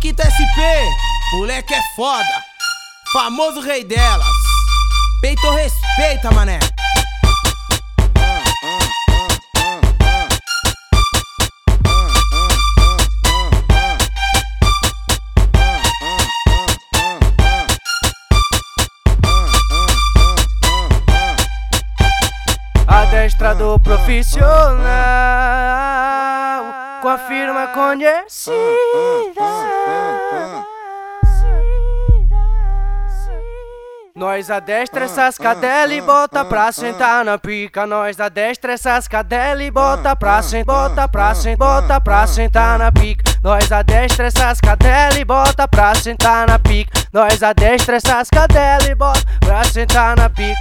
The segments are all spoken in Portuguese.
Quito SP, moleque é foda, famoso rei delas. Peito respeita, mané. Adestrador profissional com a firma conhecida. Nós adestra essas cadelas e bota pra sentar na pica. Nós adestra essas cadelas e bota pra sentar, bota pra sentar, bota pra sentar na pica. Nós adestra essas cadelas e bota pra sentar na pica. Nós adestra essas cadelas e bota pra sentar na pica.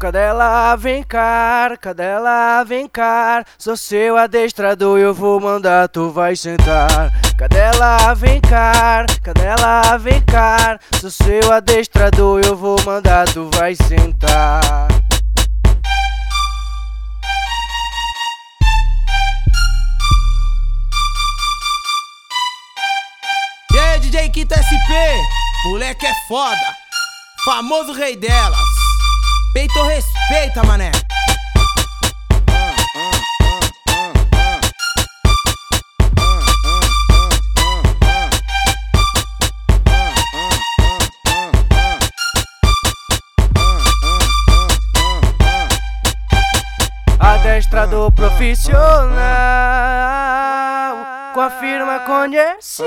Cadela vem cá, cadela vem cá, sou seu adestrador, eu vou mandar, tu vai sentar. Cadela vem cá, cadela vem cá, sou seu adestrador, eu vou mandar, tu vai sentar. E aí, DJ Quito SP, moleque é foda, famoso rei delas. Peito respeita, mané. Adestrador profissional com a firma conhecida.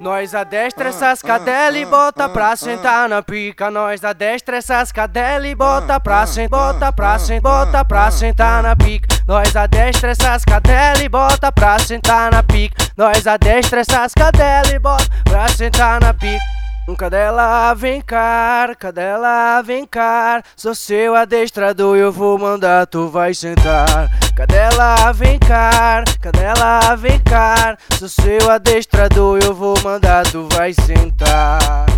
Nós adestra essas cadelas e bota pra sentar na pica. Nós adestra essas cadelas e bota pra sentar, bota pra sentar, bota pra sentar na pica. Nós adestra essas cadelas e bota pra sentar na pica. Nós adestra essas cadelas e bota pra sentar na pica. Cadela vem cá, cadela vem cá, sou seu adestrador, eu vou mandar, tu vai sentar. Cadela vem cá, cadela vem cá, sou seu adestrador, eu vou mandar, tu vai sentar.